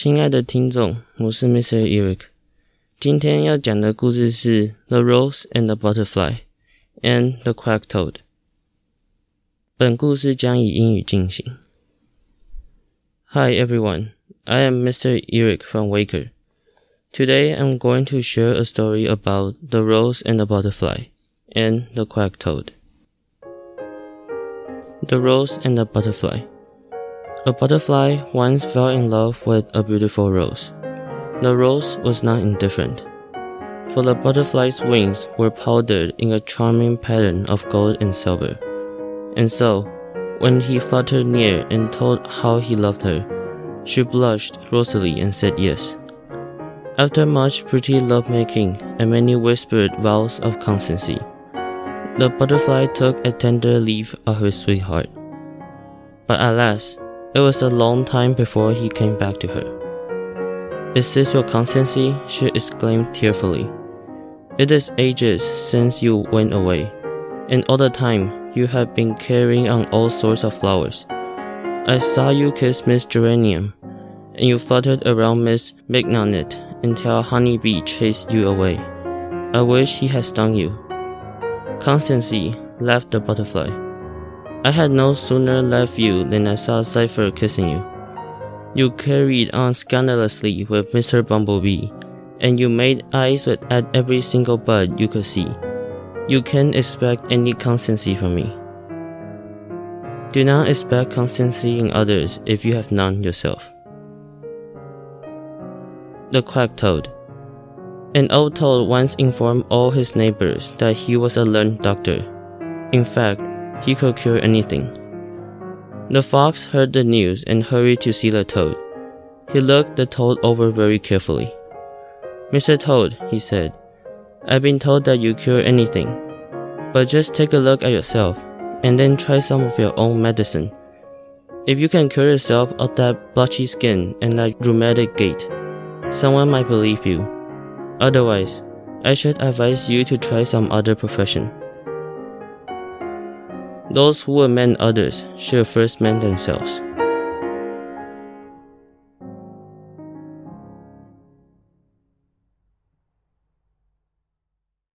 亲爱的听众，我是 Mr. Eirik。今天要讲的故事是《The Rose and the Butterfly》and the Quack-Toad。本故事将以英语进行。Hi everyone, I am Mr. Eirik from Waker. Today I'm going to share a story about the rose and the butterfly and the quack toad. The rose and the butterfly. A butterfly once fell in love with a beautiful rose. The rose was not indifferent, for the butterfly's wings were powdered in a charming pattern of gold and silver. And so, when he fluttered near and told how he loved her, she blushed rosily and said yes. After much pretty lovemaking and many whispered vows of constancy, the butterfly took a tender leave of her sweetheart. But alas, it was a long time before he came back to her. Is this your constancy? she exclaimed tearfully. It is ages since you went away, and all the time you have been carrying on all sorts of flowers. I saw you kiss Miss Geranium, and you fluttered around Miss Mignonette until Honey Bee chased you away. I wish he had stung you. Constancy, laughed the butterfly. I had no sooner left you than I saw Zephyr kissing you. You carried on scandalously with Mr. Bumblebee, and you made eyes with at every single bud you could see. You can't expect any constancy from me. Do not expect constancy in others if you have none yourself. The Quack Toad. An old toad once informed all his neighbors that he was a learned doctor. In fact, he could cure anything. The fox heard the news and hurried to see the toad. He looked the toad over very carefully. Mr. Toad, he said, I've been told that you cure anything. But just take a look at yourself, and then try some of your own medicine. If you can cure yourself of that blotchy skin and that rheumatic gait, someone might believe you. Otherwise, I should advise you to try some other profession. Those who will mend others should first mend themselves.